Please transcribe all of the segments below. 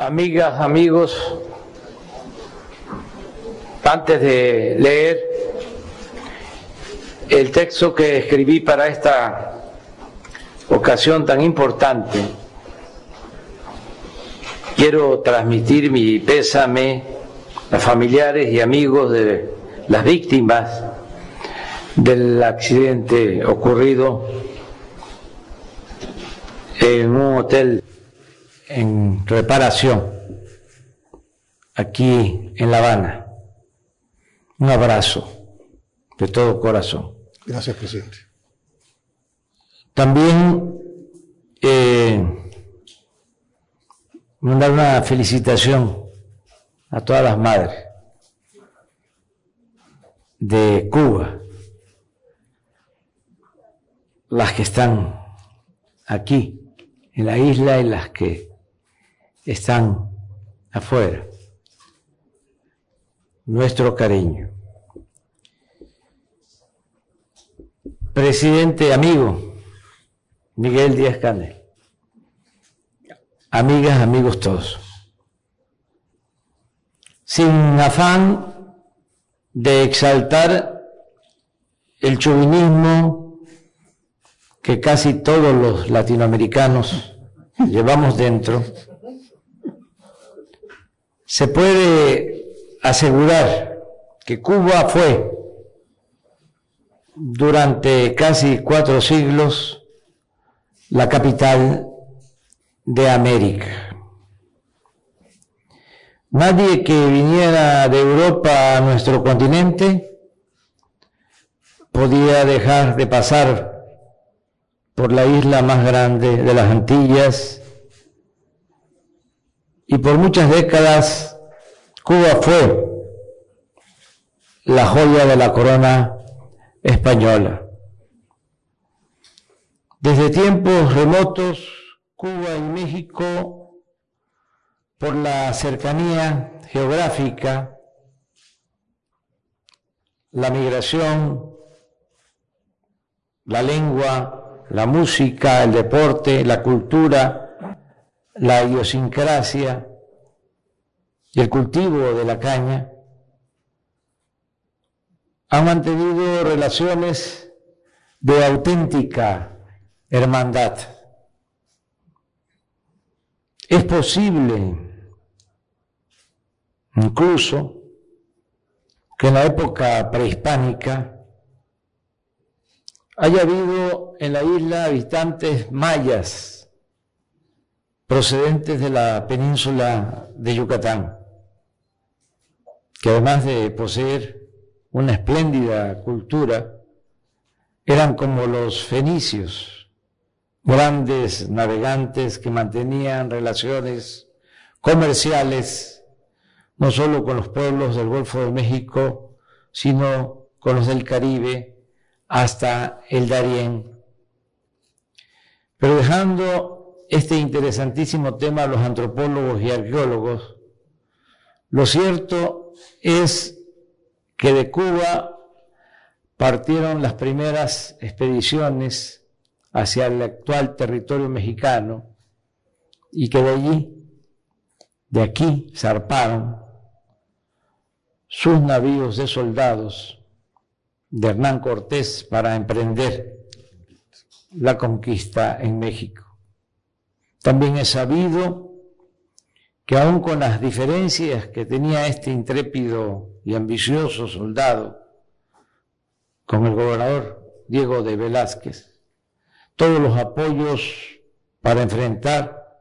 amigas, amigos, antes de leer el texto que escribí para esta ocasión tan importante, quiero transmitir mi pésame a familiares y amigos de las víctimas del accidente ocurrido en un hotel en reparación aquí en La Habana. Un abrazo de todo corazón. Gracias, presidente. También eh, mandar una felicitación a todas las madres de Cuba, las que están aquí en la isla y las que están afuera. Nuestro cariño. Presidente amigo Miguel Díaz Canel. Amigas, amigos todos. Sin afán de exaltar el chauvinismo que casi todos los latinoamericanos llevamos dentro, se puede asegurar que Cuba fue durante casi cuatro siglos la capital de América. Nadie que viniera de Europa a nuestro continente podía dejar de pasar por la isla más grande de las Antillas y por muchas décadas Cuba fue la joya de la corona española. Desde tiempos remotos, Cuba y México, por la cercanía geográfica, la migración, la lengua, la música, el deporte, la cultura, la idiosincrasia y el cultivo de la caña, han mantenido relaciones de auténtica hermandad. Es posible incluso que en la época prehispánica haya habido en la isla habitantes mayas procedentes de la península de Yucatán, que además de poseer una espléndida cultura, eran como los fenicios, grandes navegantes que mantenían relaciones comerciales no solo con los pueblos del Golfo de México, sino con los del Caribe hasta el Darién. Pero dejando este interesantísimo tema a los antropólogos y arqueólogos, lo cierto es que de Cuba partieron las primeras expediciones hacia el actual territorio mexicano y que de allí, de aquí, zarparon sus navíos de soldados de Hernán Cortés para emprender la conquista en México. También es sabido que aun con las diferencias que tenía este intrépido y ambicioso soldado con el gobernador Diego de Velázquez, todos los apoyos para enfrentar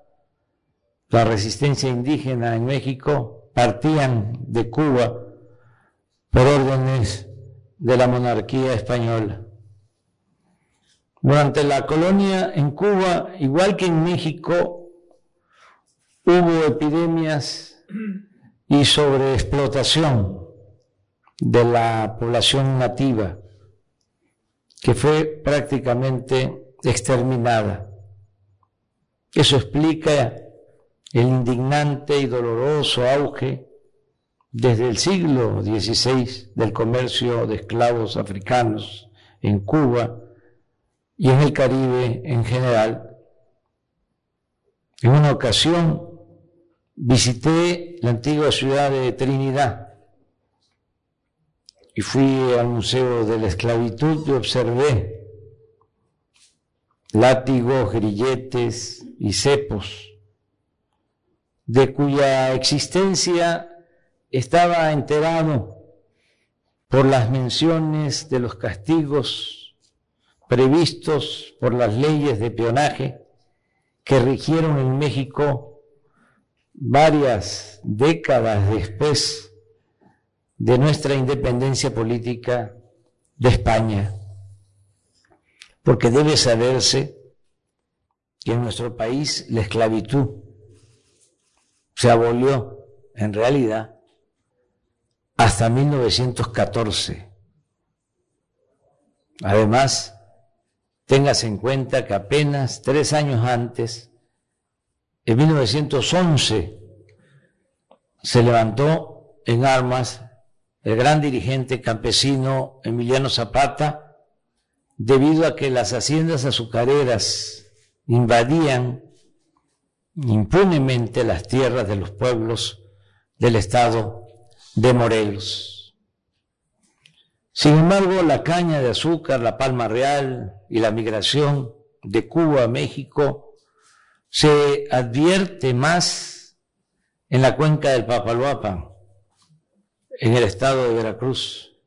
la resistencia indígena en México partían de Cuba por órdenes de la monarquía española. Durante la colonia en Cuba, igual que en México, hubo epidemias y sobreexplotación de la población nativa, que fue prácticamente exterminada. Eso explica el indignante y doloroso auge desde el siglo XVI del comercio de esclavos africanos en Cuba y en el Caribe en general. En una ocasión, visité la antigua ciudad de Trinidad y fui al Museo de la Esclavitud y observé látigos, grilletes y cepos, de cuya existencia estaba enterado por las menciones de los castigos previstos por las leyes de peonaje que rigieron en México varias décadas después de nuestra independencia política de España. Porque debe saberse que en nuestro país la esclavitud se abolió en realidad hasta 1914. Además, téngase en cuenta que apenas tres años antes, en 1911, se levantó en armas el gran dirigente campesino Emiliano Zapata, debido a que las haciendas azucareras invadían impunemente las tierras de los pueblos del estado de Morelos. Sin embargo, la caña de azúcar, la palma real y la migración de Cuba a México se advierte más en la cuenca del Papaloapan, en el estado de Veracruz.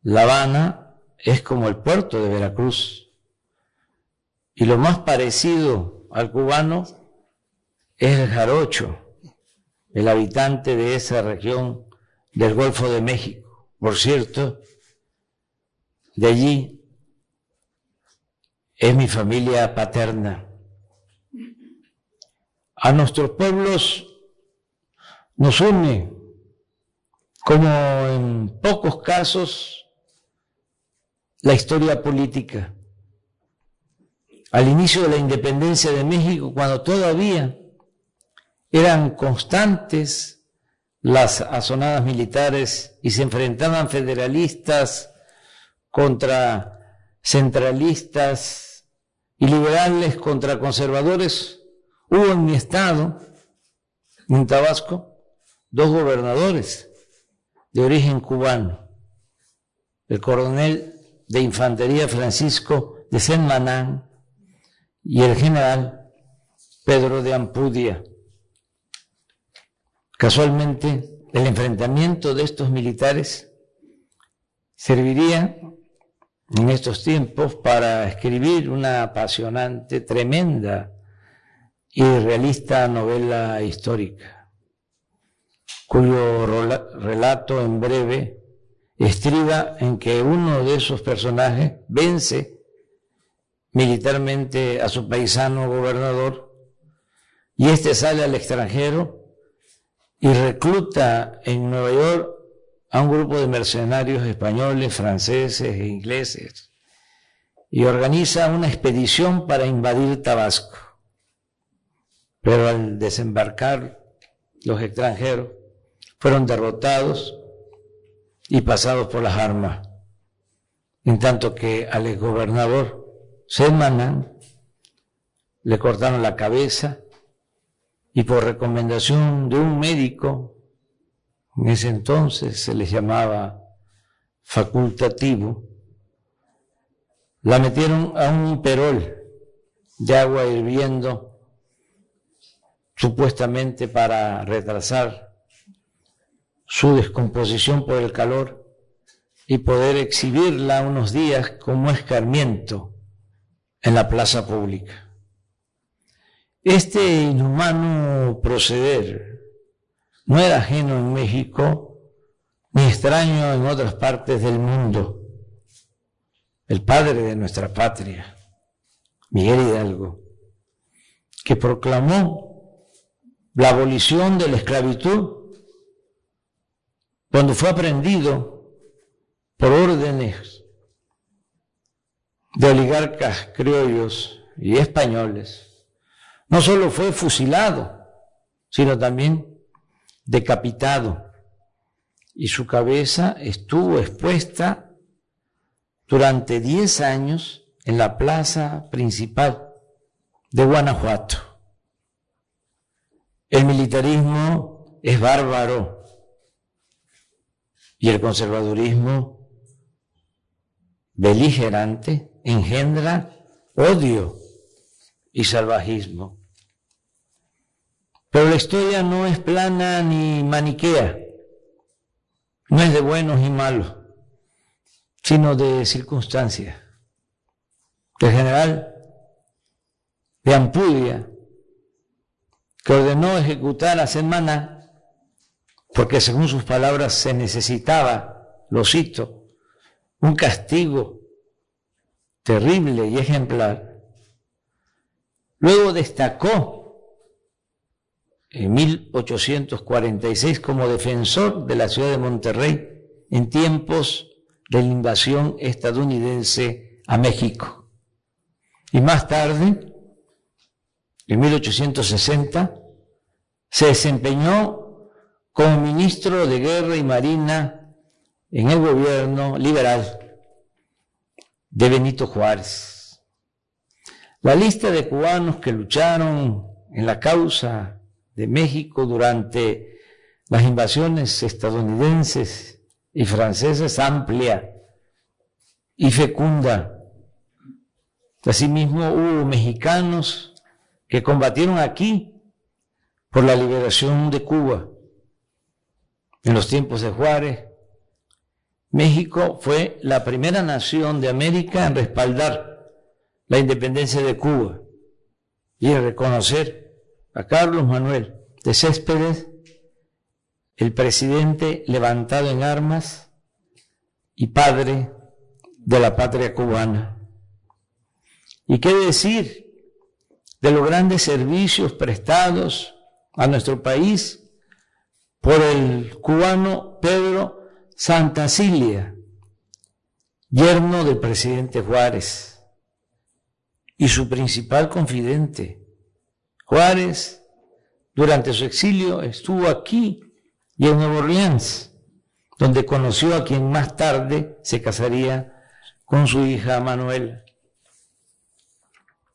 La Habana es como el puerto de Veracruz. Y lo más parecido al cubano es el jarocho, el habitante de esa región del Golfo de México. Por cierto, de allí es mi familia paterna. A nuestros pueblos nos une como en pocos casos, la historia política. Al inicio de la independencia de México, cuando todavía eran constantes las azonadas militares y se enfrentaban federalistas contra centralistas y liberales contra conservadores, hubo en mi estado, en Tabasco, dos gobernadores de origen cubano, el coronel de infantería Francisco de Senmanán y el general Pedro de Ampudia. Casualmente, el enfrentamiento de estos militares serviría en estos tiempos para escribir una apasionante, tremenda y realista novela histórica cuyo relato en breve estriba en que uno de esos personajes vence militarmente a su paisano gobernador y éste sale al extranjero y recluta en Nueva York a un grupo de mercenarios españoles, franceses e ingleses y organiza una expedición para invadir Tabasco. Pero al desembarcar los extranjeros, fueron derrotados y pasados por las armas, en tanto que al gobernador Semanan le cortaron la cabeza y por recomendación de un médico, en ese entonces se les llamaba facultativo, la metieron a un perol de agua hirviendo, supuestamente para retrasar su descomposición por el calor y poder exhibirla unos días como escarmiento en la plaza pública. Este inhumano proceder no era ajeno en México ni extraño en otras partes del mundo. El padre de nuestra patria, Miguel Hidalgo, que proclamó la abolición de la esclavitud cuando fue aprendido por órdenes de oligarcas criollos y españoles, no solo fue fusilado, sino también decapitado y su cabeza estuvo expuesta durante 10 años en la plaza principal de Guanajuato. El militarismo es bárbaro y el conservadurismo beligerante engendra odio y salvajismo. Pero la historia no es plana ni maniquea, no es de buenos y malos, sino de circunstancias. El general de Ampudia, que ordenó ejecutar a Semana, porque según sus palabras se necesitaba, lo cito, un castigo terrible y ejemplar. Luego destacó en 1846 como defensor de la ciudad de Monterrey en tiempos de la invasión estadounidense a México. Y más tarde, en 1860, se desempeñó como ministro de Guerra y Marina en el gobierno liberal de Benito Juárez. La lista de cubanos que lucharon en la causa de México durante las invasiones estadounidenses y francesas amplia y fecunda. Asimismo hubo mexicanos que combatieron aquí por la liberación de Cuba. En los tiempos de Juárez, México fue la primera nación de América en respaldar la independencia de Cuba y en reconocer a Carlos Manuel de Céspedes, el presidente levantado en armas y padre de la patria cubana. ¿Y qué decir de los grandes servicios prestados a nuestro país por el cubano Pedro Santa Cilia, yerno del presidente Juárez y su principal confidente? Juárez, durante su exilio, estuvo aquí y en Nueva Orleans, donde conoció a quien más tarde se casaría con su hija Manuel.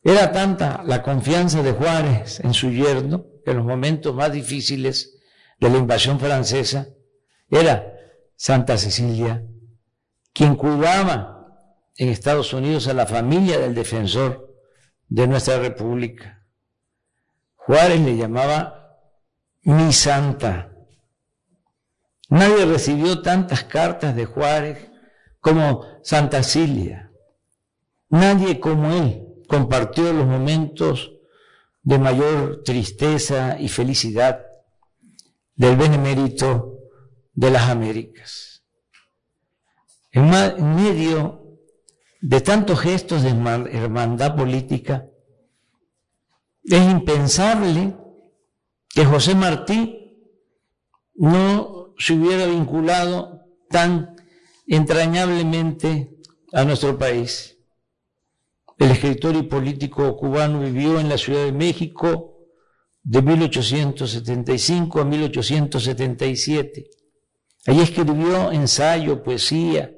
Era tanta la confianza de Juárez en su yerno que en los momentos más difíciles de la invasión francesa era Santa Cecilia quien cuidaba en Estados Unidos a la familia del defensor de nuestra república. Juárez le llamaba mi santa. Nadie recibió tantas cartas de Juárez como Santa Cilia. Nadie como él compartió los momentos de mayor tristeza y felicidad del benemérito de las Américas. En medio de tantos gestos de hermandad política, es impensable que José Martí no se hubiera vinculado tan entrañablemente a nuestro país. El escritor y político cubano vivió en la Ciudad de México de 1875 a 1877. Allí escribió ensayo, poesía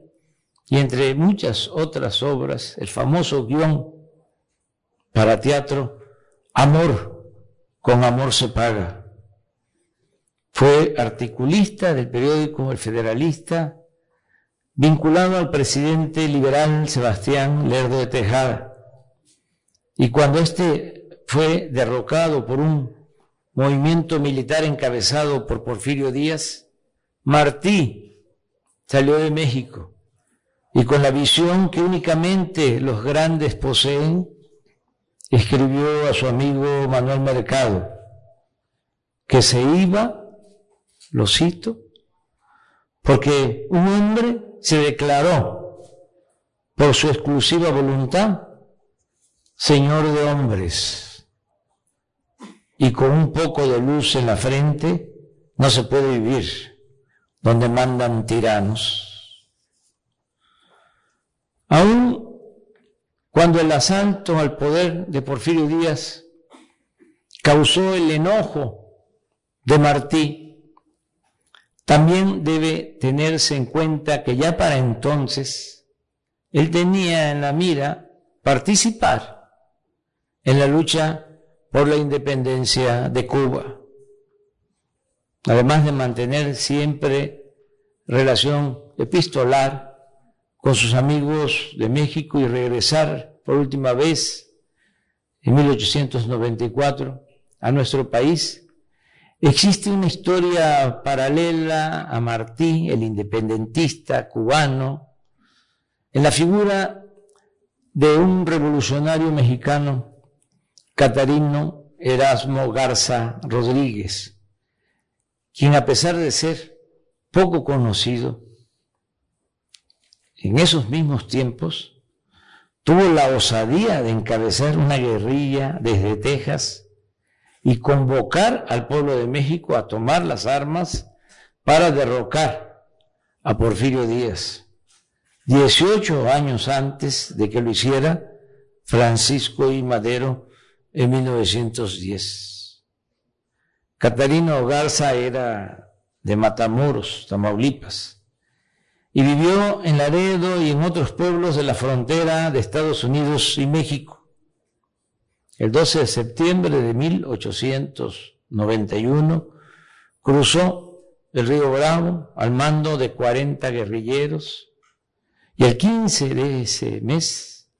y entre muchas otras obras el famoso guion para teatro Amor, con amor se paga. Fue articulista del periódico El Federalista, vinculado al presidente liberal Sebastián Lerdo de Tejada. Y cuando éste fue derrocado por un movimiento militar encabezado por Porfirio Díaz, Martí salió de México y con la visión que únicamente los grandes poseen, escribió a su amigo Manuel Mercado que se iba, lo cito, porque un hombre se declaró por su exclusiva voluntad Señor de hombres y con un poco de luz en la frente no se puede vivir donde mandan tiranos. Aún cuando el asalto al poder de Porfirio Díaz causó el enojo de Martí, también debe tenerse en cuenta que ya para entonces él tenía en la mira participar en la lucha por la independencia de Cuba. además de mantener siempre relación epistolar con sus amigos de México y regresar por última vez en 1894 a nuestro país, existe una historia paralela a Martí, el independentista cubano, en la figura de un revolucionario mexicano, Catarino Erasmo Garza Rodríguez, quien a pesar de ser poco conocido, en esos mismos tiempos tuvo la osadía de encabezar una guerrilla desde Texas y convocar al pueblo de México a tomar las armas para derrocar a Porfirio Díaz. 18 años antes de que lo hiciera Francisco I. Madero en 1910. Catarino Garza era de Matamoros, Tamaulipas, y vivió en Laredo y en otros pueblos de la frontera de Estados Unidos y México. El 12 de septiembre de 1891 cruzó el río Bravo al mando de 40 guerrilleros y el 15 de ese mes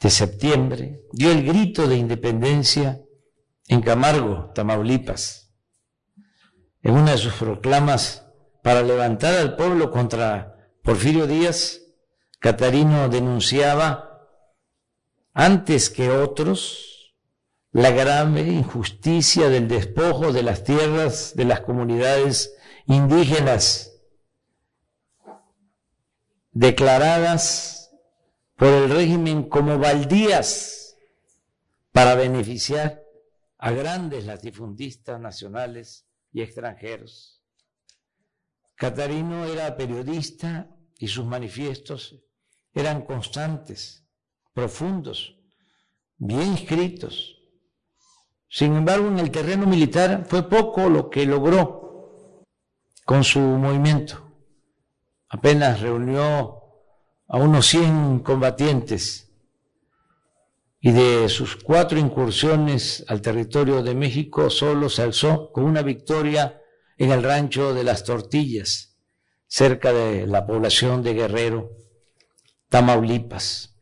de septiembre dio el grito de independencia en Camargo, Tamaulipas. En una de sus proclamas para levantar al pueblo contra Porfirio Díaz, Catarino denunciaba antes que otros la grave injusticia del despojo de las tierras de las comunidades indígenas declaradas por el régimen como baldías para beneficiar a grandes latifundistas nacionales y extranjeros. Catarino era periodista y sus manifiestos eran constantes, profundos, bien escritos. Sin embargo, en el terreno militar fue poco lo que logró con su movimiento apenas reunió a unos 100 combatientes y de sus cuatro incursiones al territorio de México solo se alzó con una victoria en el rancho de las Tortillas, cerca de la población de Guerrero, Tamaulipas.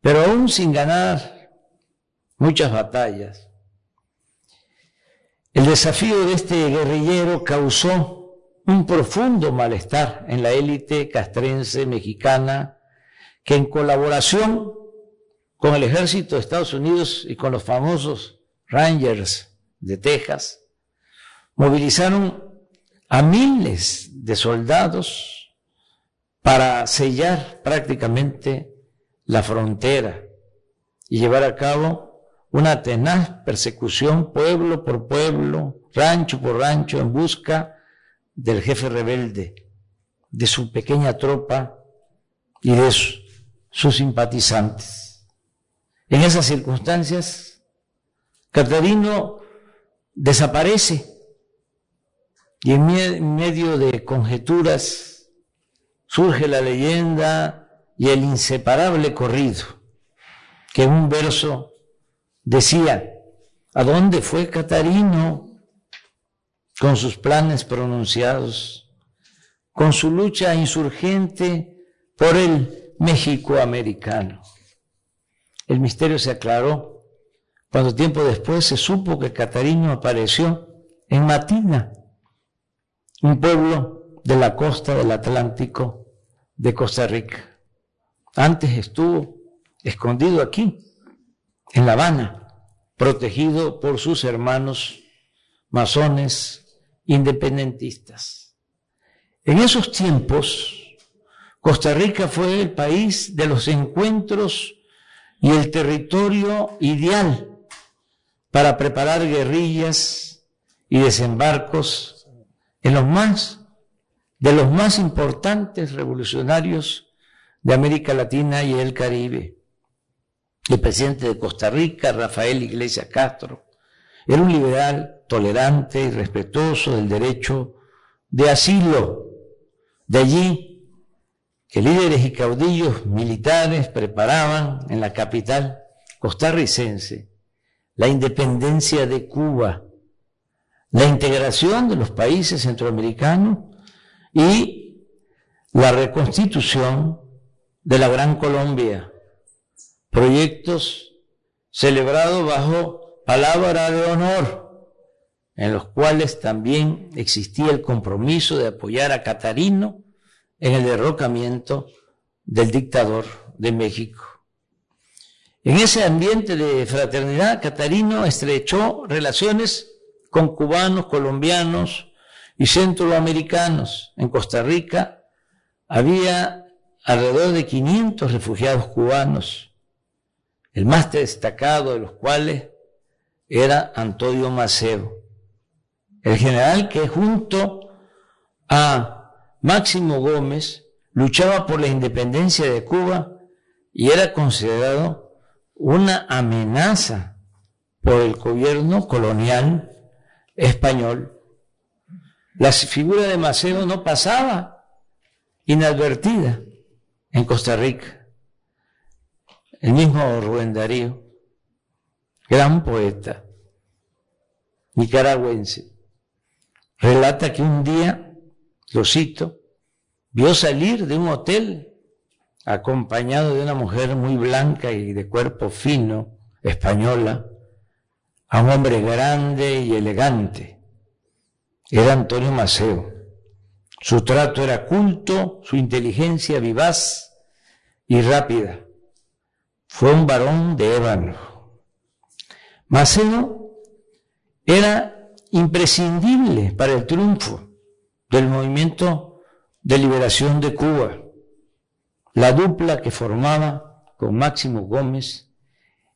Pero aún sin ganar muchas batallas, el desafío de este guerrillero causó un profundo malestar en la élite castrense mexicana que en colaboración con el ejército de Estados Unidos y con los famosos Rangers de Texas, movilizaron a miles de soldados para sellar prácticamente la frontera y llevar a cabo una tenaz persecución pueblo por pueblo, rancho por rancho, en busca del jefe rebelde, de su pequeña tropa y de sus simpatizantes. En esas circunstancias, Catarino desaparece y en medio de conjeturas surge la leyenda y el inseparable corrido, que en un verso decía, ¿a dónde fue Catarino? con sus planes pronunciados, con su lucha insurgente por el México americano. El misterio se aclaró cuando tiempo después se supo que Catarino apareció en Matina, un pueblo de la costa del Atlántico de Costa Rica. Antes estuvo escondido aquí, en La Habana, protegido por sus hermanos masones independentistas. En esos tiempos, Costa Rica fue el país de los encuentros y el territorio ideal para preparar guerrillas y desembarcos en los más de los más importantes revolucionarios de América Latina y el Caribe. El presidente de Costa Rica, Rafael Iglesias Castro, era un liberal tolerante y respetuoso del derecho de asilo. De allí que líderes y caudillos militares preparaban en la capital costarricense la independencia de Cuba, la integración de los países centroamericanos y la reconstitución de la Gran Colombia, proyectos celebrados bajo palabra de honor, en los cuales también existía el compromiso de apoyar a Catarino en el derrocamiento del dictador de México. En ese ambiente de fraternidad, Catarino estrechó relaciones con cubanos, colombianos y centroamericanos. En Costa Rica había alrededor de 500 refugiados cubanos, el más destacado de los cuales era Antonio Maceo, el general que junto a Máximo Gómez luchaba por la independencia de Cuba y era considerado una amenaza por el gobierno colonial español. La figura de Maceo no pasaba inadvertida en Costa Rica. El mismo Rubén Darío, gran poeta, nicaragüense, relata que un día, lo cito, vio salir de un hotel acompañado de una mujer muy blanca y de cuerpo fino, española, a un hombre grande y elegante. Era Antonio Maceo. Su trato era culto, su inteligencia vivaz y rápida. Fue un varón de ébano. Maceo era imprescindible para el triunfo del movimiento de liberación de Cuba. La dupla que formaba con Máximo Gómez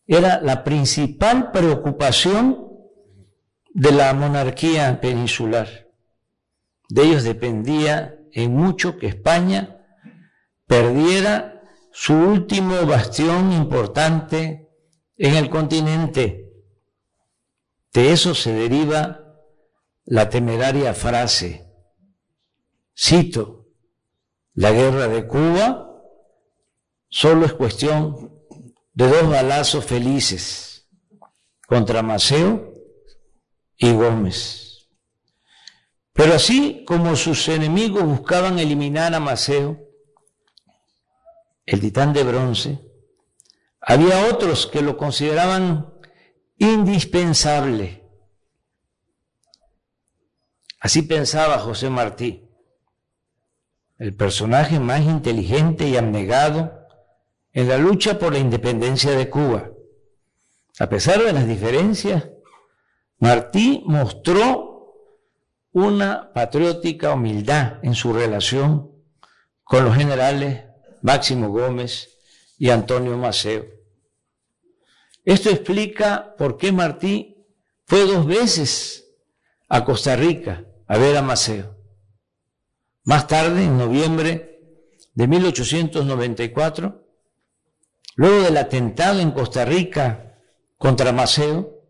era la principal preocupación de la monarquía peninsular. De ellos dependía en mucho que España perdiera su último bastión importante en el continente. De eso se deriva la temeraria frase, cito, la guerra de Cuba solo es cuestión de dos balazos felices contra Maceo y Gómez. Pero así como sus enemigos buscaban eliminar a Maceo, el titán de bronce, había otros que lo consideraban indispensable. Así pensaba José Martí, el personaje más inteligente y abnegado en la lucha por la independencia de Cuba. A pesar de las diferencias, Martí mostró una patriótica humildad en su relación con los generales Máximo Gómez y Antonio Maceo. Esto explica por qué Martí fue dos veces a Costa Rica a ver a Maceo. Más tarde, en noviembre de 1894, Luego del atentado en Costa Rica contra Maceo,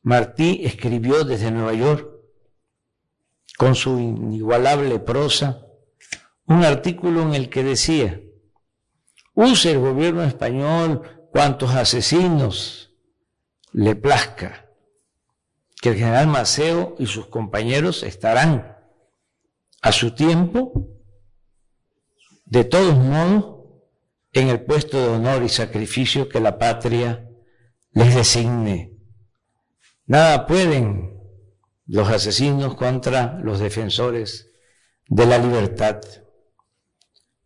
Martí escribió desde Nueva York, con su inigualable prosa, un artículo en el que decía, use el gobierno español cuantos asesinos le plazca, que el general Maceo y sus compañeros estarán a su tiempo, de todos modos, en el puesto de honor y sacrificio que la patria les designe. Nada pueden los asesinos contra los defensores de la libertad.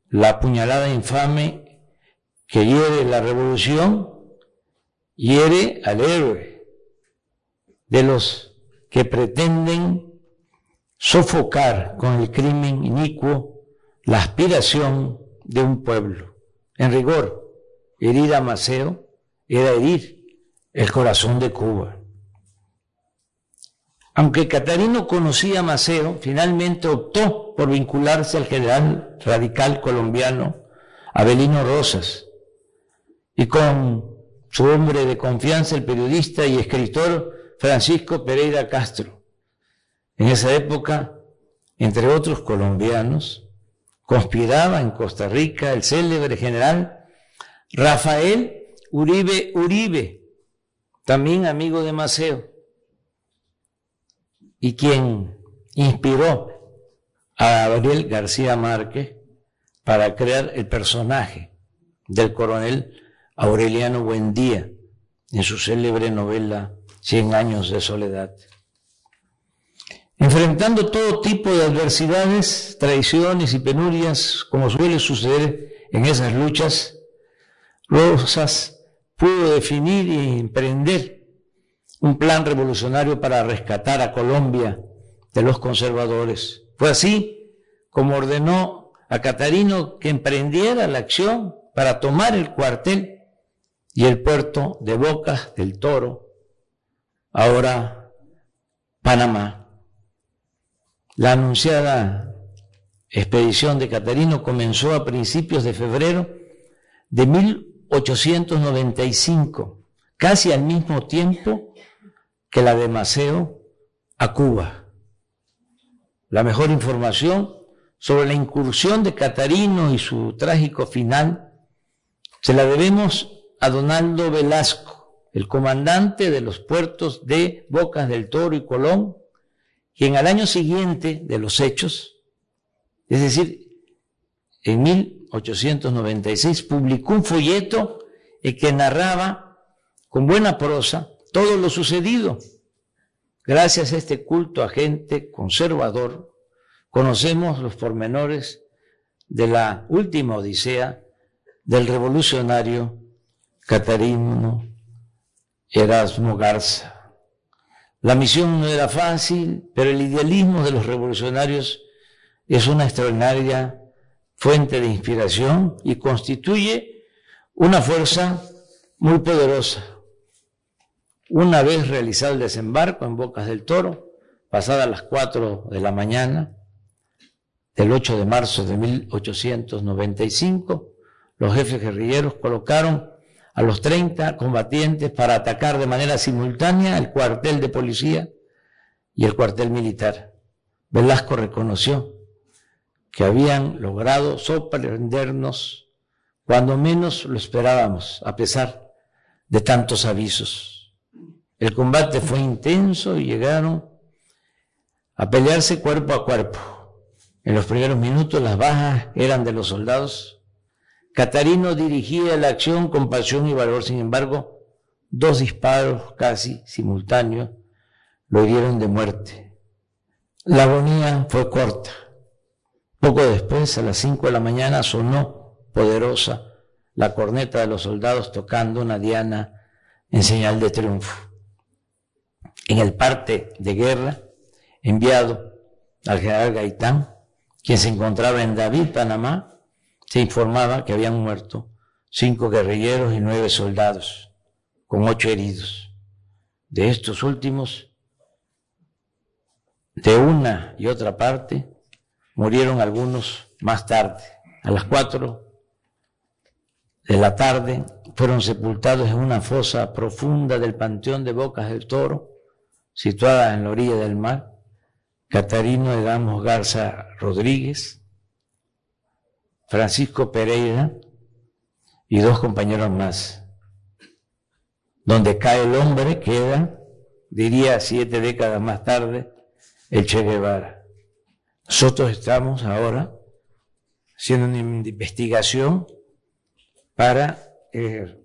La puñalada infame que hiere la revolución hiere al héroe de los que pretenden sofocar con el crimen inicuo la aspiración de un pueblo. En rigor, herir a Maceo era herir el corazón de Cuba. Aunque Catarino conocía a Maceo, finalmente optó por vincularse al general radical colombiano Abelino Rosas y con su hombre de confianza, el periodista y escritor Francisco Pereira Castro. En esa época, entre otros colombianos, conspiraba en Costa Rica el célebre general Rafael Uribe Uribe, también amigo de Maceo. y quien inspiró a Gabriel García Márquez para crear el personaje del coronel Aureliano Buendía en su célebre novela Cien años de soledad. Enfrentando todo tipo de adversidades, traiciones y penurias, como suele suceder en esas luchas, Rosas pudo definir y emprender un plan revolucionario para rescatar a Colombia de los conservadores. Fue así como ordenó a Catarino que emprendiera la acción para tomar el cuartel y el puerto de Bocas del Toro, ahora Panamá. La anunciada expedición de Catarino comenzó a principios de febrero de 1895, casi al mismo tiempo que la de Maceo a Cuba. La mejor información sobre la incursión de Catarino y su trágico final se la debemos a Donaldo Velasco, el comandante de los puertos de Bocas del Toro y Colón, quien al año siguiente de los hechos, es decir, en 1896, publicó un folleto en que narraba con buena prosa todo lo sucedido. Gracias a este culto agente conservador, conocemos los pormenores de la última odisea del revolucionario Catarino Erasmo Garza. La misión no era fácil, pero el idealismo de los revolucionarios es una extraordinaria fuente de inspiración y constituye una fuerza muy poderosa. Una vez realizado el desembarco en Bocas del Toro, pasadas las 4 de la mañana del 8 de marzo de 1895, los jefes guerrilleros colocaron a los 30 combatientes para atacar de manera simultánea el cuartel de policía y el cuartel militar. Velasco reconoció que habían logrado sorprendernos cuando menos lo esperábamos, a pesar de tantos avisos. El combate fue intenso y llegaron a pelearse cuerpo a cuerpo. En los primeros minutos las bajas eran de los soldados Catarino dirigía la acción con pasión y valor, sin embargo, dos disparos casi simultáneos lo hirieron de muerte. La agonía fue corta. Poco después, a las cinco de la mañana, sonó poderosa la corneta de los soldados tocando una diana en señal de triunfo. En el parte de guerra enviado al general Gaitán, quien se encontraba en David, Panamá, se informaba que habían muerto cinco guerrilleros y nueve soldados, con ocho heridos. De estos últimos, de una y otra parte, murieron algunos más tarde. A las cuatro de la tarde fueron sepultados en una fosa profunda del Panteón de Bocas del Toro, situada en la orilla del mar, Catarino Edamos Garza Rodríguez, Francisco Pereira y dos compañeros más. Donde cae el hombre queda, diría siete décadas más tarde, el Che Guevara. Nosotros estamos ahora haciendo una investigación para eh,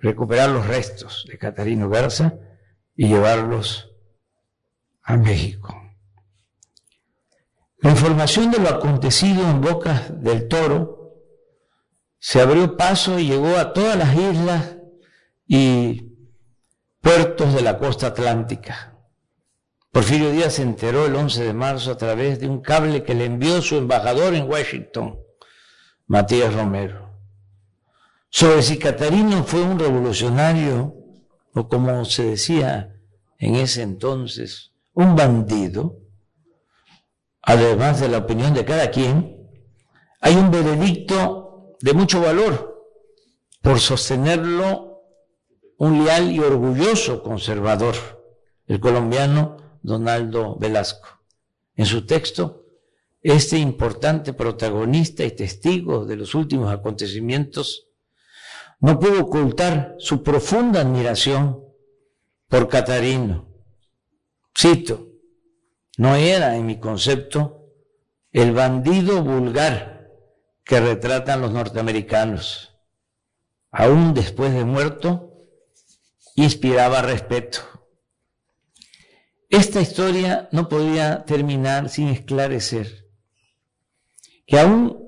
recuperar los restos de Catarino Garza y llevarlos a México. La información de lo acontecido en Bocas del Toro se abrió paso y llegó a todas las islas y puertos de la costa atlántica. Porfirio Díaz se enteró el 11 de marzo a través de un cable que le envió su embajador en Washington, Matías Romero, sobre si Catarino fue un revolucionario o como se decía en ese entonces, un bandido además de la opinión de cada quien, hay un veredicto de mucho valor por sostenerlo un leal y orgulloso conservador, el colombiano Donaldo Velasco. En su texto, este importante protagonista y testigo de los últimos acontecimientos no pudo ocultar su profunda admiración por Catarino. Cito, no era, en mi concepto, el bandido vulgar que retratan los norteamericanos. Aún después de muerto, inspiraba respeto. Esta historia no podía terminar sin esclarecer que aún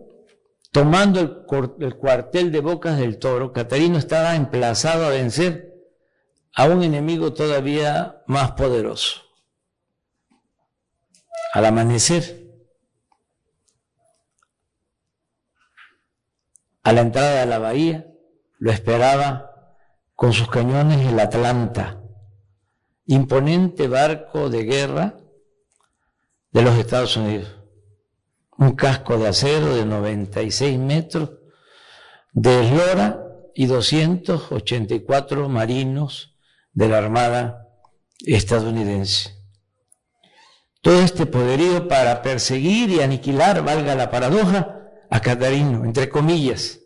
tomando el, cuartel de Bocas del Toro, Catarino estaba emplazado a vencer a un enemigo todavía más poderoso. Al amanecer, a la entrada de la bahía, lo esperaba con sus cañones el Atlanta, imponente barco de guerra de los Estados Unidos. Un casco de acero de 96 metros de eslora y 284 marinos de la Armada estadounidense. Todo este poderío para perseguir y aniquilar, valga la paradoja, a Catarino, entre comillas,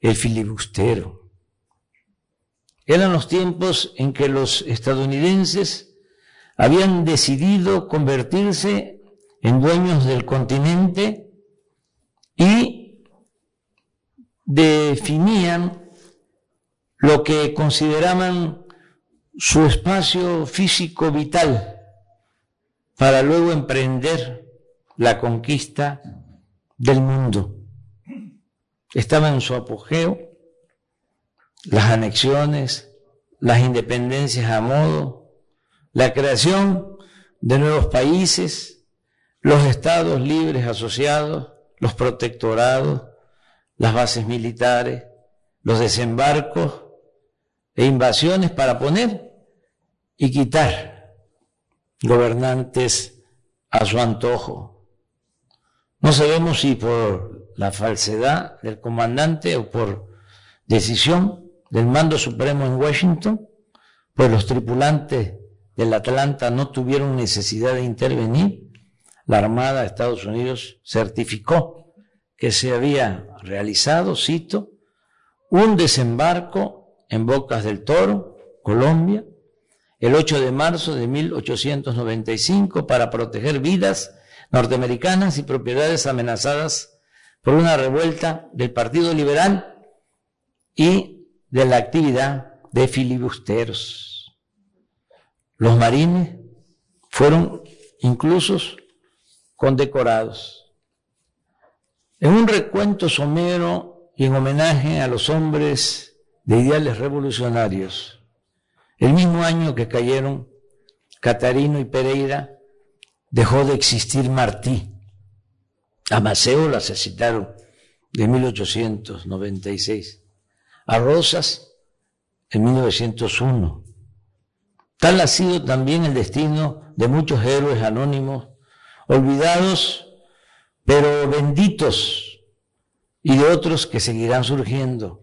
el filibustero. Eran los tiempos en que los estadounidenses habían decidido convertirse en dueños del continente y definían lo que consideraban su espacio físico vital para luego emprender la conquista del mundo. Estaba en su apogeo las anexiones, las independencias a modo, la creación de nuevos países, los estados libres asociados, los protectorados, las bases militares, los desembarcos e invasiones para poner y quitar gobernantes a su antojo. No sabemos si por la falsedad del comandante o por decisión del mando supremo en Washington, pues los tripulantes del Atlanta no tuvieron necesidad de intervenir. La Armada de Estados Unidos certificó que se había realizado, cito, un desembarco en Bocas del Toro, Colombia, el 8 de marzo de 1895 para proteger vidas norteamericanas y propiedades amenazadas por una revuelta del Partido Liberal y de la actividad de filibusteros. Los marines fueron incluso condecorados. En un recuento somero y en homenaje a los hombres de ideales revolucionarios, el mismo año que cayeron Catarino y Pereira, dejó de existir Martí. A Maceo lo asesinaron de 1896. A Rosas en 1901. Tal ha sido también el destino de muchos héroes anónimos, olvidados, pero benditos, y de otros que seguirán surgiendo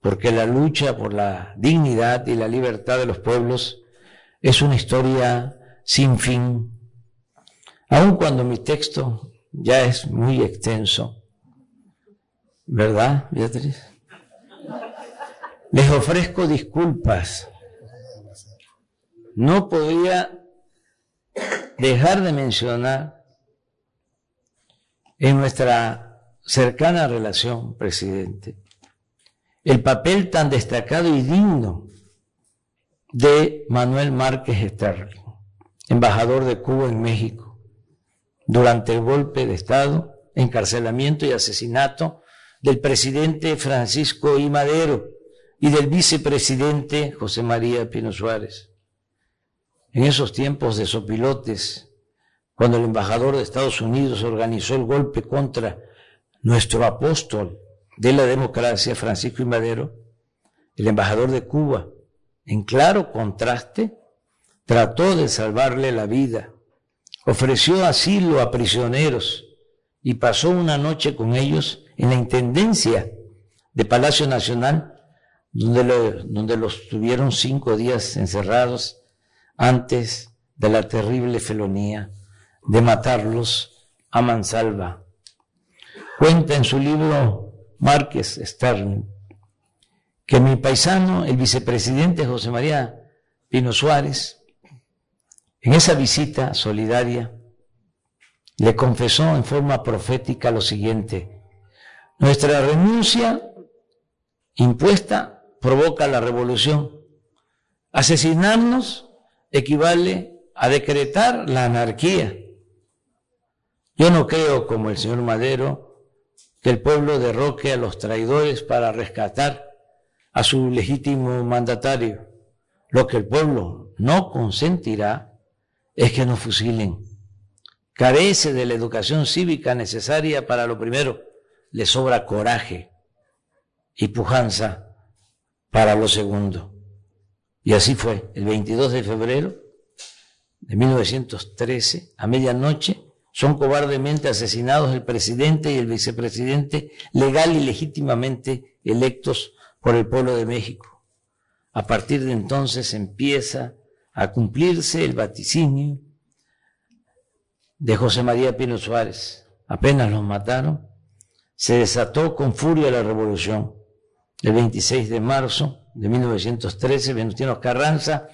porque la lucha por la dignidad y la libertad de los pueblos es una historia sin fin. Aun cuando mi texto ya es muy extenso, ¿verdad, Beatriz? Les ofrezco disculpas. No podía dejar de mencionar en nuestra cercana relación, presidente, el papel tan destacado y digno de Manuel Márquez Sterling, embajador de Cuba en México, durante el golpe de Estado, encarcelamiento y asesinato del presidente Francisco I. Madero y del vicepresidente José María Pino Suárez. En esos tiempos de sopilotes, cuando el embajador de Estados Unidos organizó el golpe contra nuestro apóstol, de la democracia, Francisco y Madero, el embajador de Cuba, en claro contraste, trató de salvarle la vida, ofreció asilo a prisioneros y pasó una noche con ellos en la Intendencia de Palacio Nacional, donde, donde los tuvieron cinco días encerrados antes de la terrible felonía de matarlos a mansalva. Cuenta en su libro Márquez Stern, que mi paisano, el vicepresidente José María Pino Suárez, en esa visita solidaria le confesó en forma profética lo siguiente, nuestra renuncia impuesta provoca la revolución. Asesinarnos equivale a decretar la anarquía. Yo no creo, como el señor Madero, que el pueblo derroque a los traidores para rescatar a su legítimo mandatario. Lo que el pueblo no consentirá es que nos fusilen. Carece de la educación cívica necesaria para lo primero, le sobra coraje y pujanza para lo segundo. Y así fue, el 22 de febrero de 1913, a medianoche, son cobardemente asesinados el presidente y el vicepresidente legal y legítimamente electos por el pueblo de México. A partir de entonces empieza a cumplirse el vaticinio de José María Pino Suárez. Apenas los mataron, se desató con furia la revolución. El 26 de marzo de 1913, Venustiano Carranza,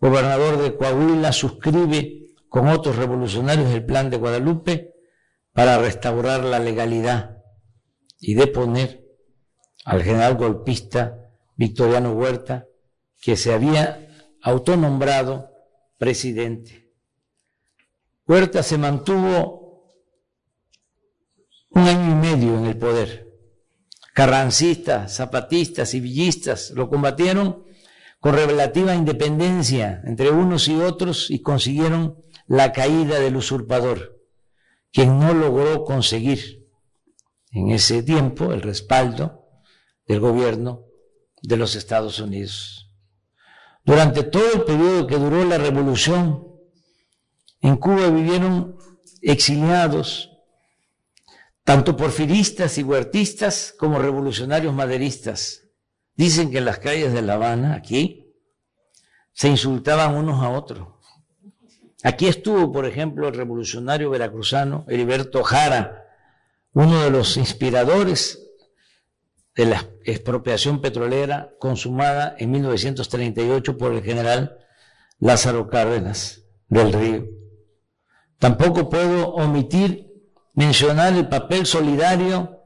gobernador de Coahuila, suscribe con otros revolucionarios el plan de Guadalupe para restaurar la legalidad y deponer al general golpista Victoriano Huerta, que se había autonombrado presidente. Huerta se mantuvo un año y medio en el poder. Carrancistas, zapatistas y villistas lo combatieron con relativa independencia entre unos y otros y consiguieron la caída del usurpador, quien no logró conseguir en ese tiempo el respaldo del gobierno de los Estados Unidos. Durante todo el periodo que duró la revolución, en Cuba vivieron exiliados, tanto porfiristas y huertistas como revolucionarios maderistas. Dicen que en las calles de La Habana, aquí, se insultaban unos a otros. Aquí estuvo, por ejemplo, el revolucionario veracruzano Heriberto Jara, uno de los inspiradores de la expropiación petrolera consumada en 1938 por el general Lázaro Cárdenas del Río. Tampoco puedo omitir mencionar el papel solidario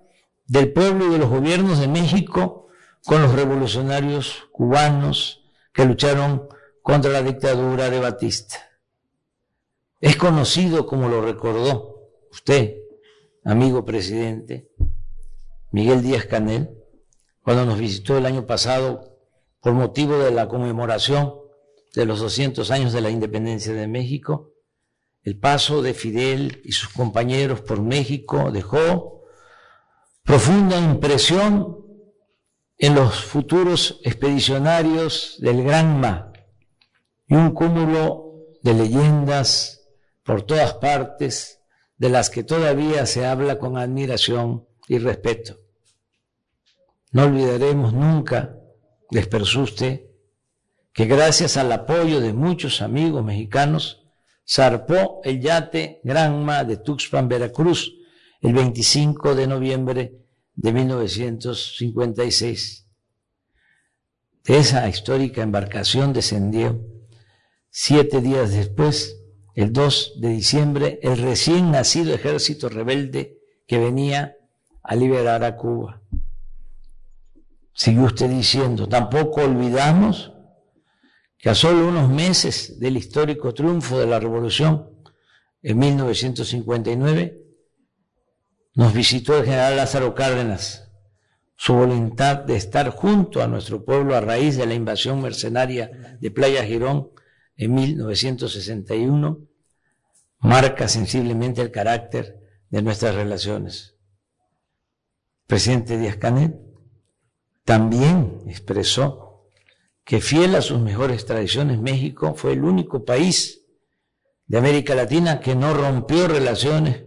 del pueblo y de los gobiernos de México con los revolucionarios cubanos que lucharon contra la dictadura de Batista. Es conocido, como lo recordó usted, amigo presidente, Miguel Díaz Canel, cuando nos visitó el año pasado por motivo de la conmemoración de los 200 años de la independencia de México, el paso de Fidel y sus compañeros por México dejó profunda impresión en los futuros expedicionarios del Granma y un cúmulo de leyendas por todas partes de las que todavía se habla con admiración y respeto. No olvidaremos nunca, les persuste, que gracias al apoyo de muchos amigos mexicanos, zarpó el yate Granma de Tuxpan, Veracruz, el 25 de noviembre de 1956. De esa histórica embarcación descendió siete días después, el 2 de diciembre, el recién nacido ejército rebelde que venía a liberar a Cuba. Sigue usted diciendo, tampoco olvidamos que a solo unos meses del histórico triunfo de la revolución en 1959, nos visitó el general Lázaro Cárdenas. Su voluntad de estar junto a nuestro pueblo a raíz de la invasión mercenaria de Playa Girón en 1961 marca sensiblemente el carácter de nuestras relaciones. presidente Díaz Canet también expresó que fiel a sus mejores tradiciones, México fue el único país de América Latina que no rompió relaciones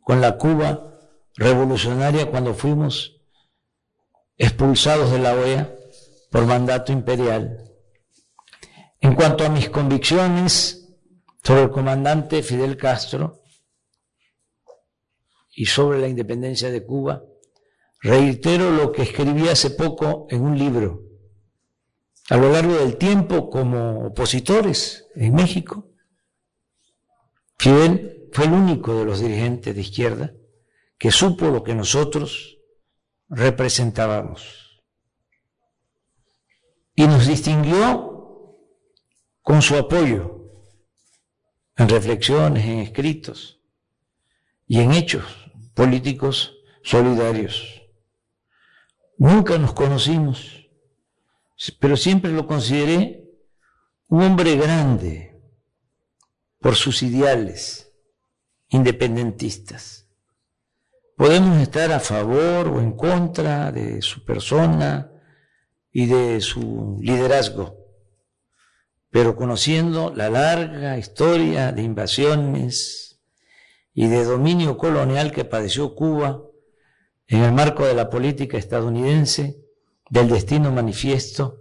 con la Cuba revolucionaria cuando fuimos expulsados de la OEA por mandato imperial. En cuanto a mis convicciones sobre el comandante Fidel Castro y sobre la independencia de Cuba, reitero lo que escribí hace poco en un libro a lo largo del tiempo como opositores en México. Fidel fue el único de los dirigentes de izquierda que supo lo que nosotros representábamos. Y nos distinguió con su apoyo en reflexiones, en escritos y en hechos políticos solidarios. Nunca nos conocimos, pero siempre lo consideré un hombre grande por sus ideales independentistas. Podemos estar a favor o en contra de su persona y de su liderazgo, pero conociendo la larga historia de invasiones y de dominio colonial que padeció Cuba en el marco de la política estadounidense, del destino manifiesto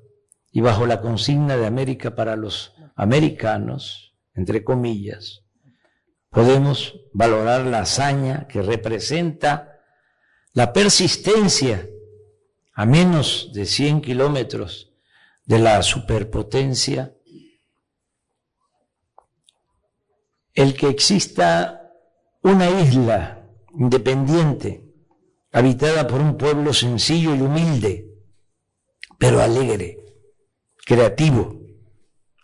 y bajo la consigna de América para los americanos, entre comillas, podemos valorar la hazaña que representa la persistencia a menos de 100 kilómetros de la superpotencia el que exista una isla independiente, habitada por un pueblo sencillo y humilde, pero alegre, creativo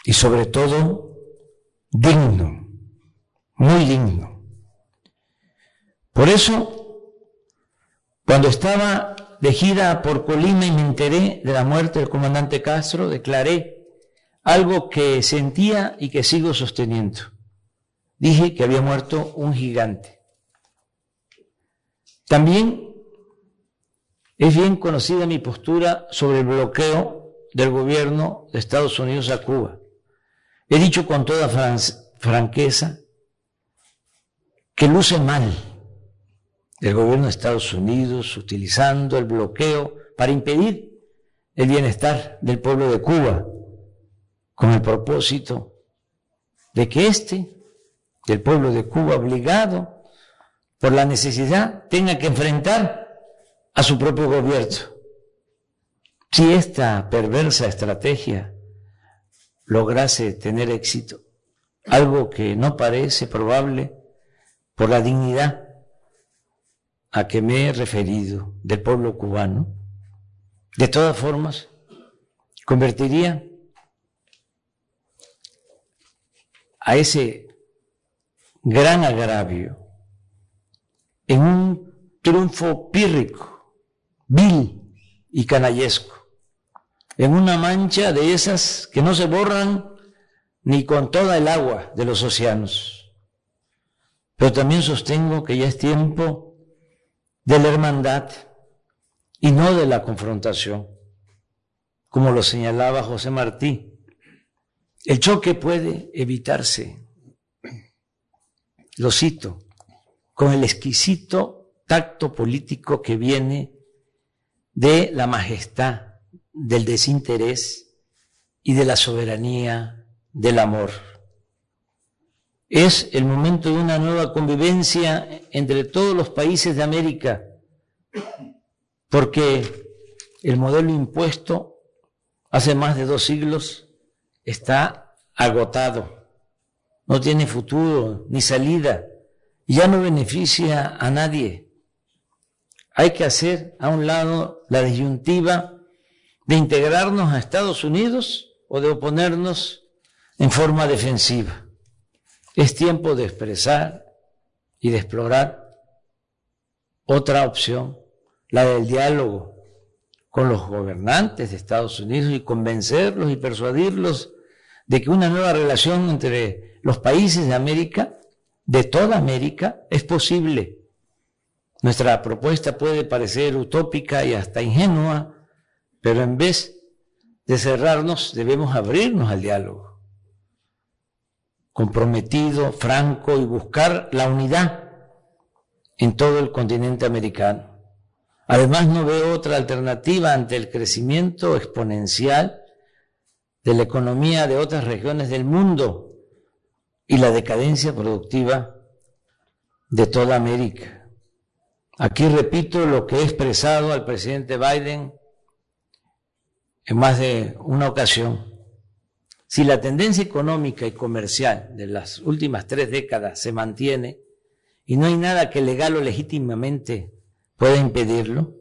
y sobre todo digno, muy digno. Por eso, cuando estaba de gira por Colima y me enteré de la muerte del comandante Castro, declaré algo que sentía y que sigo sosteniendo dije que había muerto un gigante. También es bien conocida mi postura sobre el bloqueo del gobierno de Estados Unidos a Cuba. He dicho con toda franqueza que luce mal el gobierno de Estados Unidos utilizando el bloqueo para impedir el bienestar del pueblo de Cuba con el propósito de que éste del pueblo de Cuba obligado por la necesidad tenga que enfrentar a su propio gobierno. Si esta perversa estrategia lograse tener éxito, algo que no parece probable por la dignidad a que me he referido del pueblo cubano, de todas formas, convertiría a ese gran agravio, en un triunfo pírrico, vil y canallesco, en una mancha de esas que no se borran ni con toda el agua de los océanos. Pero también sostengo que ya es tiempo de la hermandad y no de la confrontación, como lo señalaba José Martí. El choque puede evitarse lo cito, con el exquisito tacto político que viene de la majestad, del desinterés y de la soberanía del amor. Es el momento de una nueva convivencia entre todos los países de América, porque el modelo impuesto hace más de dos siglos está agotado no tiene futuro ni salida, ya no beneficia a nadie. Hay que hacer a un lado la disyuntiva de integrarnos a Estados Unidos o de oponernos en forma defensiva. Es tiempo de expresar y de explorar otra opción, la del diálogo con los gobernantes de Estados Unidos y convencerlos y persuadirlos de que una nueva relación entre los países de América, de toda América, es posible. Nuestra propuesta puede parecer utópica y hasta ingenua, pero en vez de cerrarnos debemos abrirnos al diálogo, comprometido, franco y buscar la unidad en todo el continente americano. Además, no veo otra alternativa ante el crecimiento exponencial de la economía de otras regiones del mundo y la decadencia productiva de toda América. Aquí repito lo que he expresado al presidente Biden en más de una ocasión. Si la tendencia económica y comercial de las últimas tres décadas se mantiene y no hay nada que legal o legítimamente pueda impedirlo,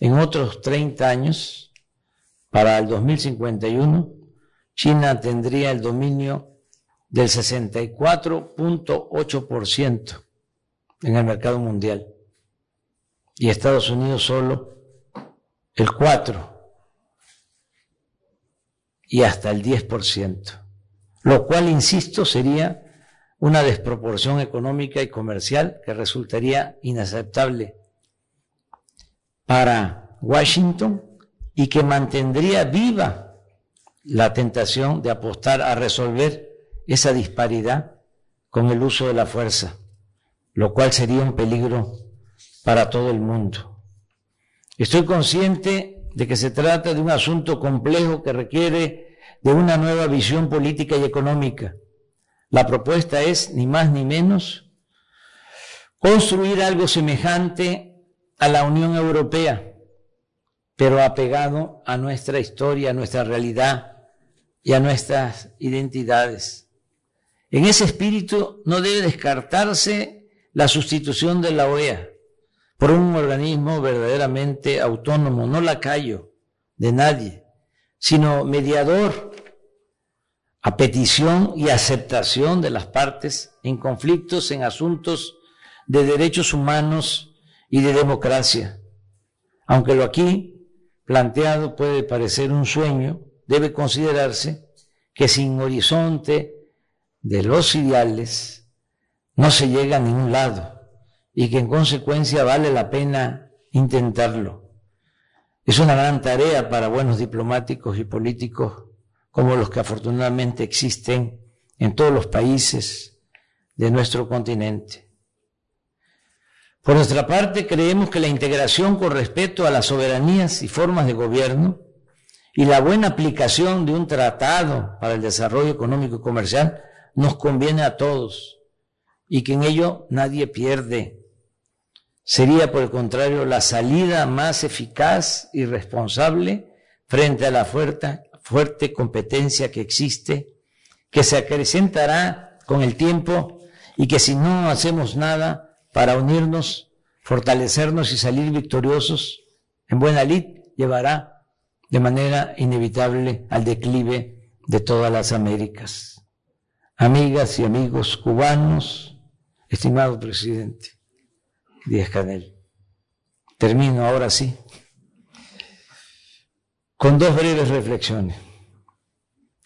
en otros 30 años, para el 2051, China tendría el dominio del 64.8% en el mercado mundial. Y Estados Unidos solo el 4% y hasta el 10%, lo cual, insisto, sería una desproporción económica y comercial que resultaría inaceptable para Washington y que mantendría viva la tentación de apostar a resolver esa disparidad con el uso de la fuerza, lo cual sería un peligro para todo el mundo. Estoy consciente de que se trata de un asunto complejo que requiere de una nueva visión política y económica. La propuesta es, ni más ni menos, construir algo semejante a la Unión Europea, pero apegado a nuestra historia, a nuestra realidad y a nuestras identidades. En ese espíritu no debe descartarse la sustitución de la OEA por un organismo verdaderamente autónomo, no lacayo de nadie, sino mediador a petición y aceptación de las partes en conflictos en asuntos de derechos humanos y de democracia. Aunque lo aquí planteado puede parecer un sueño, debe considerarse que sin horizonte de los ideales no se llega a ningún lado y que en consecuencia vale la pena intentarlo. Es una gran tarea para buenos diplomáticos y políticos como los que afortunadamente existen en todos los países de nuestro continente. Por nuestra parte, creemos que la integración con respeto a las soberanías y formas de gobierno y la buena aplicación de un tratado para el desarrollo económico y comercial nos conviene a todos y que en ello nadie pierde. Sería, por el contrario, la salida más eficaz y responsable frente a la fuerte, fuerte competencia que existe, que se acrecentará con el tiempo y que si no hacemos nada para unirnos, fortalecernos y salir victoriosos en buena lid, llevará de manera inevitable al declive de todas las Américas. Amigas y amigos cubanos, estimado presidente, Díaz Canel. Termino ahora sí con dos breves reflexiones.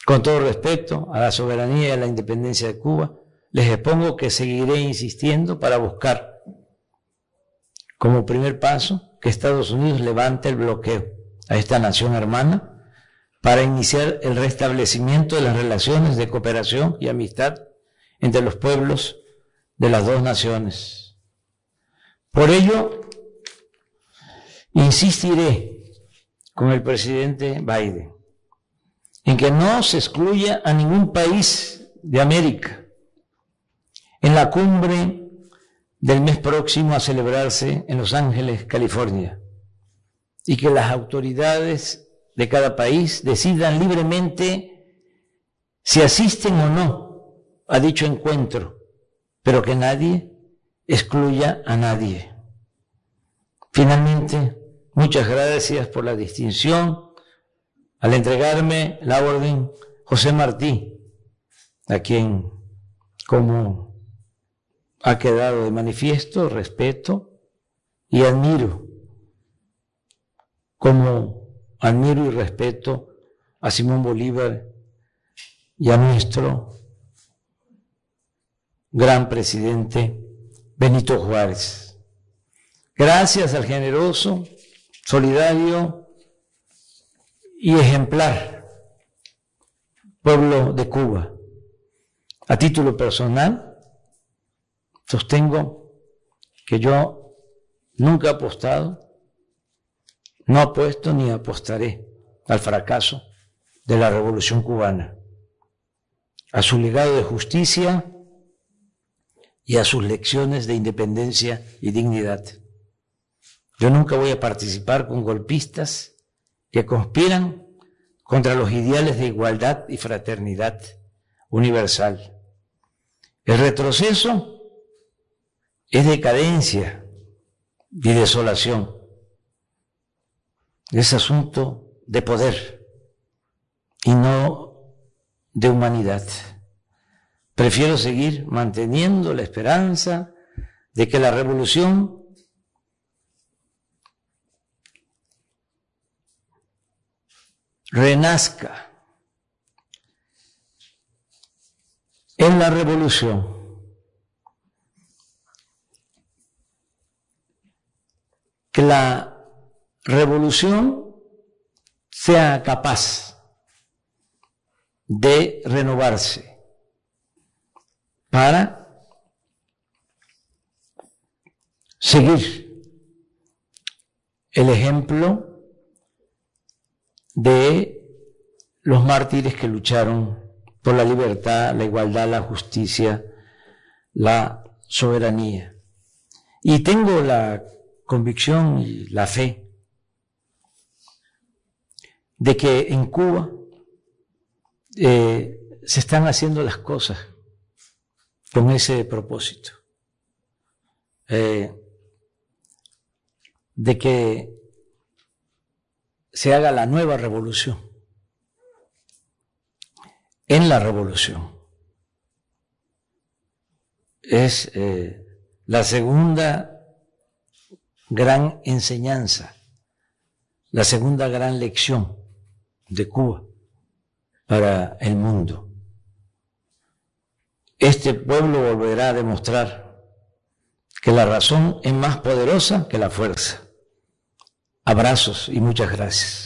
Con todo respeto a la soberanía y a la independencia de Cuba, les expongo que seguiré insistiendo para buscar como primer paso que Estados Unidos levante el bloqueo a esta nación hermana para iniciar el restablecimiento de las relaciones de cooperación y amistad entre los pueblos de las dos naciones. Por ello, insistiré con el presidente Biden en que no se excluya a ningún país de América en la cumbre del mes próximo a celebrarse en Los Ángeles, California, y que las autoridades de cada país decidan libremente si asisten o no a dicho encuentro, pero que nadie excluya a nadie. Finalmente, muchas gracias por la distinción al entregarme la orden José Martí, a quien, como ha quedado de manifiesto, respeto y admiro, como admiro y respeto a Simón Bolívar y a nuestro gran presidente Benito Juárez. Gracias al generoso, solidario y ejemplar pueblo de Cuba. A título personal, sostengo que yo nunca he apostado, no apuesto ni apostaré al fracaso de la revolución cubana, a su legado de justicia, y a sus lecciones de independencia y dignidad. Yo nunca voy a participar con golpistas que conspiran contra los ideales de igualdad y fraternidad universal. El retroceso es decadencia y desolación. Es asunto de poder y no de humanidad. Prefiero seguir manteniendo la esperanza de que la revolución renazca en la revolución. Que la revolución sea capaz de renovarse para seguir el ejemplo de los mártires que lucharon por la libertad, la igualdad, la justicia, la soberanía. Y tengo la convicción y la fe de que en Cuba eh, se están haciendo las cosas con ese propósito. Eh, de que se haga la nueva revolución. En la revolución. Es eh, la segunda gran enseñanza, la segunda gran lección de Cuba para el mundo. Este pueblo volverá a demostrar que la razón es más poderosa que la fuerza. Abrazos y muchas gracias.